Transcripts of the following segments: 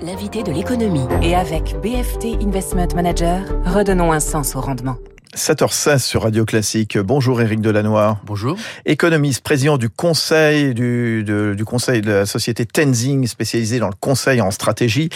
L'invité de l'économie. Et avec BFT Investment Manager, redonnons un sens au rendement. 7h16 sur Radio Classique. Bonjour Éric Delannoy. Bonjour. Économiste, président du conseil du, de, du conseil de la société Tenzing, spécialisé dans le conseil en stratégie.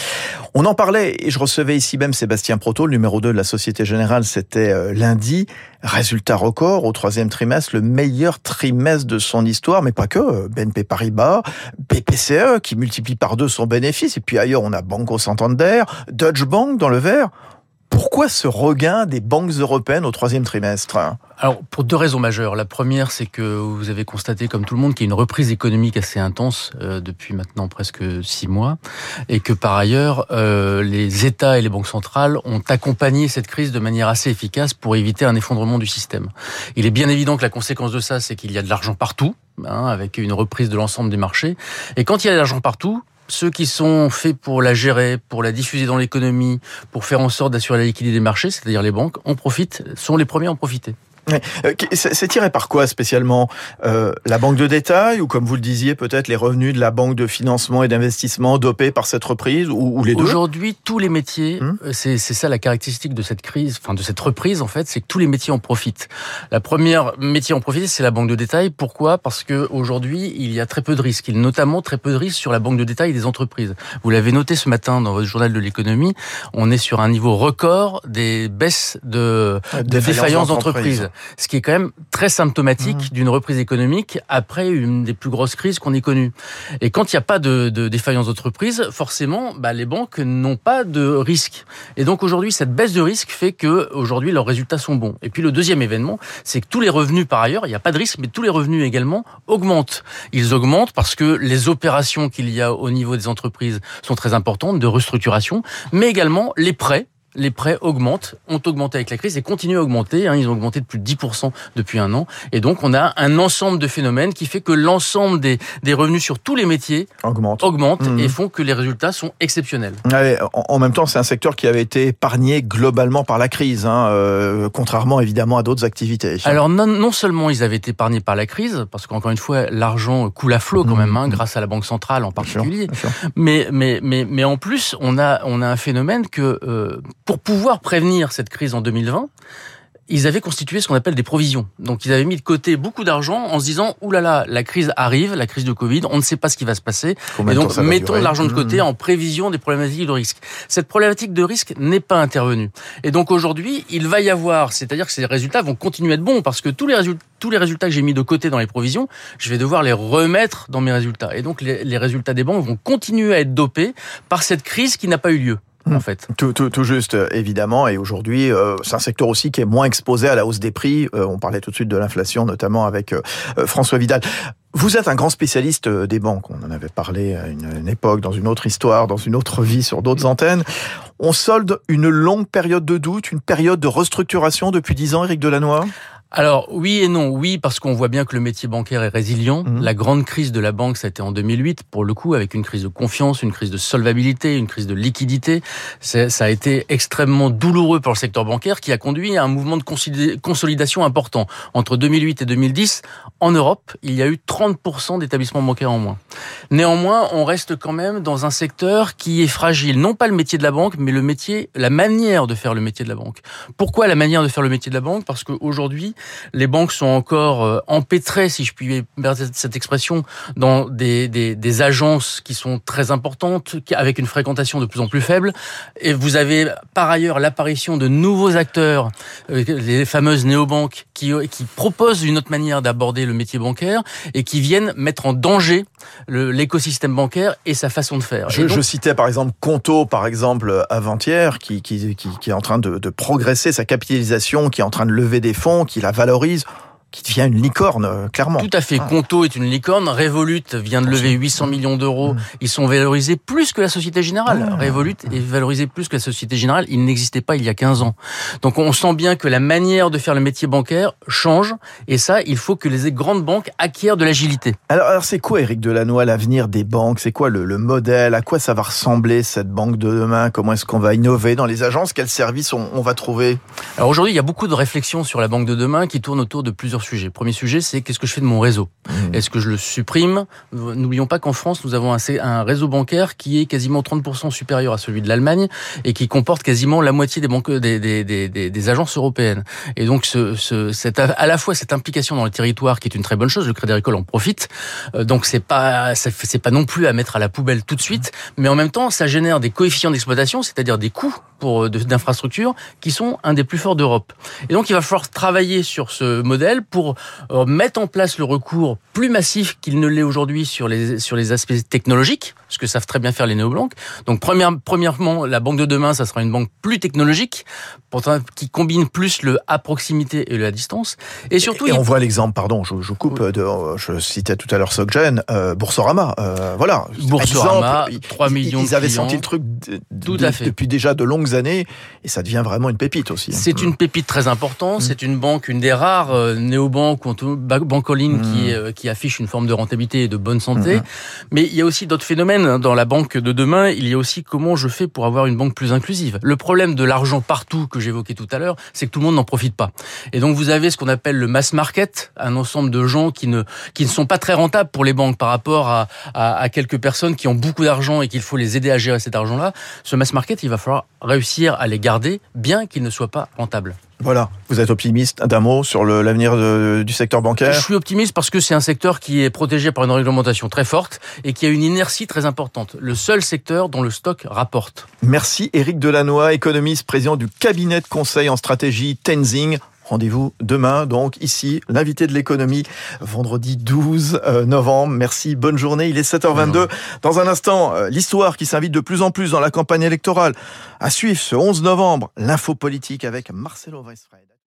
On en parlait et je recevais ici même Sébastien Proto, le numéro 2 de la Société Générale, c'était euh, lundi. Résultat record au troisième trimestre, le meilleur trimestre de son histoire, mais pas que. BNP Paribas, BPCE qui multiplie par deux son bénéfice, et puis ailleurs on a Banco Santander, Deutsche Bank dans le vert. Pourquoi ce regain des banques européennes au troisième trimestre? Alors, pour deux raisons majeures. La première, c'est que vous avez constaté, comme tout le monde, qu'il y a une reprise économique assez intense euh, depuis maintenant presque six mois, et que par ailleurs, euh, les États et les banques centrales ont accompagné cette crise de manière assez efficace pour éviter un effondrement du système. Il est bien évident que la conséquence de ça, c'est qu'il y a de l'argent partout, hein, avec une reprise de l'ensemble des marchés. Et quand il y a de l'argent partout, ceux qui sont faits pour la gérer, pour la diffuser dans l'économie, pour faire en sorte d'assurer la liquidité des marchés, c'est-à-dire les banques, en profitent, sont les premiers à en profiter. Euh, c'est tiré par quoi spécialement euh, La banque de détail ou comme vous le disiez peut-être les revenus de la banque de financement et d'investissement dopés par cette reprise ou, ou les deux? Aujourd'hui tous les métiers, hum euh, c'est ça la caractéristique de cette crise, enfin de cette reprise en fait, c'est que tous les métiers en profitent. La première métier en profite c'est la banque de détail. Pourquoi? Parce que aujourd'hui il y a très peu de risques, il y a notamment très peu de risques sur la banque de détail des entreprises. Vous l'avez noté ce matin dans votre journal de l'économie, on est sur un niveau record des baisses de, de défaillances d'entreprises ce qui est quand même très symptomatique mmh. d'une reprise économique après une des plus grosses crises qu'on ait connues. Et quand il n'y a pas de, de défaillance d'entreprise, forcément, bah, les banques n'ont pas de risque. Et donc aujourd'hui, cette baisse de risque fait que aujourd'hui leurs résultats sont bons. Et puis le deuxième événement, c'est que tous les revenus par ailleurs, il n'y a pas de risque, mais tous les revenus également augmentent. Ils augmentent parce que les opérations qu'il y a au niveau des entreprises sont très importantes de restructuration, mais également les prêts les prêts augmentent, ont augmenté avec la crise et continuent à augmenter. Hein, ils ont augmenté de plus de 10% depuis un an. Et donc, on a un ensemble de phénomènes qui fait que l'ensemble des, des revenus sur tous les métiers augmentent, augmente mmh. et font que les résultats sont exceptionnels. Allez, en, même temps, c'est un secteur qui avait été épargné globalement par la crise, hein, euh, contrairement évidemment à d'autres activités. Alors, non, non, seulement ils avaient été épargnés par la crise, parce qu'encore une fois, l'argent coule à flot quand mmh. même, hein, grâce à la Banque centrale en particulier. Bien sûr, bien sûr. Mais, mais, mais, mais en plus, on a, on a un phénomène que... Euh, pour pouvoir prévenir cette crise en 2020, ils avaient constitué ce qu'on appelle des provisions. Donc ils avaient mis de côté beaucoup d'argent en se disant oulala, là là, la crise arrive, la crise de Covid, on ne sait pas ce qui va se passer, et donc mettons de l'argent de côté mmh. en prévision des problématiques de risque. Cette problématique de risque n'est pas intervenue. Et donc aujourd'hui, il va y avoir, c'est-à-dire que ces résultats vont continuer à être bons parce que tous les résultats tous les résultats que j'ai mis de côté dans les provisions, je vais devoir les remettre dans mes résultats. Et donc les, les résultats des banques vont continuer à être dopés par cette crise qui n'a pas eu lieu en fait. Tout, tout, tout juste, évidemment. Et aujourd'hui, euh, c'est un secteur aussi qui est moins exposé à la hausse des prix. Euh, on parlait tout de suite de l'inflation, notamment avec euh, François Vidal. Vous êtes un grand spécialiste des banques. On en avait parlé à une, une époque, dans une autre histoire, dans une autre vie, sur d'autres antennes. On solde une longue période de doute, une période de restructuration depuis dix ans, Éric Delannoy? Alors oui et non. Oui, parce qu'on voit bien que le métier bancaire est résilient. Mmh. La grande crise de la banque, ça a été en 2008, pour le coup, avec une crise de confiance, une crise de solvabilité, une crise de liquidité. Ça a été extrêmement douloureux pour le secteur bancaire qui a conduit à un mouvement de consolidation important. Entre 2008 et 2010, en Europe, il y a eu 30% d'établissements bancaires en moins. Néanmoins, on reste quand même dans un secteur qui est fragile. Non pas le métier de la banque, mais le métier, la manière de faire le métier de la banque. Pourquoi la manière de faire le métier de la banque? Parce qu'aujourd'hui, les banques sont encore euh, empêtrées, si je puis mettre cette expression, dans des, des, des, agences qui sont très importantes, avec une fréquentation de plus en plus faible. Et vous avez par ailleurs l'apparition de nouveaux acteurs, euh, les fameuses néobanques, qui, qui proposent une autre manière d'aborder le métier bancaire et qui viennent mettre en danger l'écosystème bancaire et sa façon de faire. Je, je citais par exemple Conto, par exemple, avant-hier, qui, qui, qui, qui, est en train de, de progresser sa capitalisation, qui est en train de lever des fonds, qui la valorise qui devient une licorne, euh, clairement. Tout à fait. Ah. Conto est une licorne. Revolut vient de lever 800 millions d'euros. Mmh. Ils sont valorisés plus que la Société Générale. Ah. Revolut est valorisé plus que la Société Générale. Il n'existait pas il y a 15 ans. Donc on sent bien que la manière de faire le métier bancaire change. Et ça, il faut que les grandes banques acquièrent de l'agilité. Alors, alors c'est quoi, Eric Delannoy, l'avenir des banques? C'est quoi le, le, modèle? À quoi ça va ressembler, cette banque de demain? Comment est-ce qu'on va innover dans les agences? Quels services on, on va trouver? Alors aujourd'hui, il y a beaucoup de réflexions sur la banque de demain qui tournent autour de plusieurs plusieurs sujets. Premier sujet, c'est qu'est-ce que je fais de mon réseau mmh. Est-ce que je le supprime N'oublions pas qu'en France, nous avons un, un, réseau bancaire qui est quasiment 30% supérieur à celui de l'Allemagne et qui comporte quasiment la moitié des, banques, des, des, des, des agences européennes. Et donc, ce, ce, cette, à la fois cette implication dans le territoire qui est une très bonne chose, le Crédit Agricole en profite. Euh, donc, c'est pas c'est pas non plus à mettre à la poubelle tout de suite, mais en même temps, ça génère des coefficients d'exploitation, c'est-à-dire des coûts pour d'infrastructures qui sont un des plus forts d'Europe. Et donc, il va falloir travailler sur ce modèle pour euh, mettre en place le recours plus massif qu'il ne l'est aujourd'hui sur les sur les aspects technologiques, ce que savent très bien faire les néobanques. Donc, premièrement, la banque de demain, ça sera une banque plus technologique, qui combine plus le à proximité et le à distance. Et surtout, et, on voit l'exemple, pardon, je, je coupe, de, je citais tout à l'heure Soggen, euh, Boursorama, euh, voilà. Boursorama, 3 millions ils, ils avaient senti le truc tout à fait. depuis déjà de longues années, et ça devient vraiment une pépite aussi. Hein. C'est une pépite très importante. Mm. C'est une banque, une des rares euh, néobanques, banque en ligne qui, mm. euh, qui affiche une forme de rentabilité et de bonne santé. Mais il y a aussi d'autres phénomènes dans la banque de demain. Il y a aussi comment je fais pour avoir une banque plus inclusive. Le problème de l'argent partout que j'évoquais tout à l'heure, c'est que tout le monde n'en profite pas. Et donc vous avez ce qu'on appelle le mass market, un ensemble de gens qui ne qui ne sont pas très rentables pour les banques par rapport à, à, à quelques personnes qui ont beaucoup d'argent et qu'il faut les aider à gérer cet argent-là. Ce mass market, il va falloir réussir à les garder, bien qu'ils ne soient pas rentables. Voilà, vous êtes optimiste d'un mot sur l'avenir du secteur bancaire? Je suis optimiste parce que c'est un secteur qui est protégé par une réglementation très forte et qui a une inertie très importante. Le seul secteur dont le stock rapporte. Merci Éric Delannoy, économiste, président du cabinet de conseil en stratégie Tenzing. Rendez-vous demain, donc ici, l'invité de l'économie, vendredi 12 euh, novembre. Merci, bonne journée. Il est 7h22. Dans un instant, euh, l'histoire qui s'invite de plus en plus dans la campagne électorale. À suivre ce 11 novembre, l'info politique avec Marcelo Weisfried.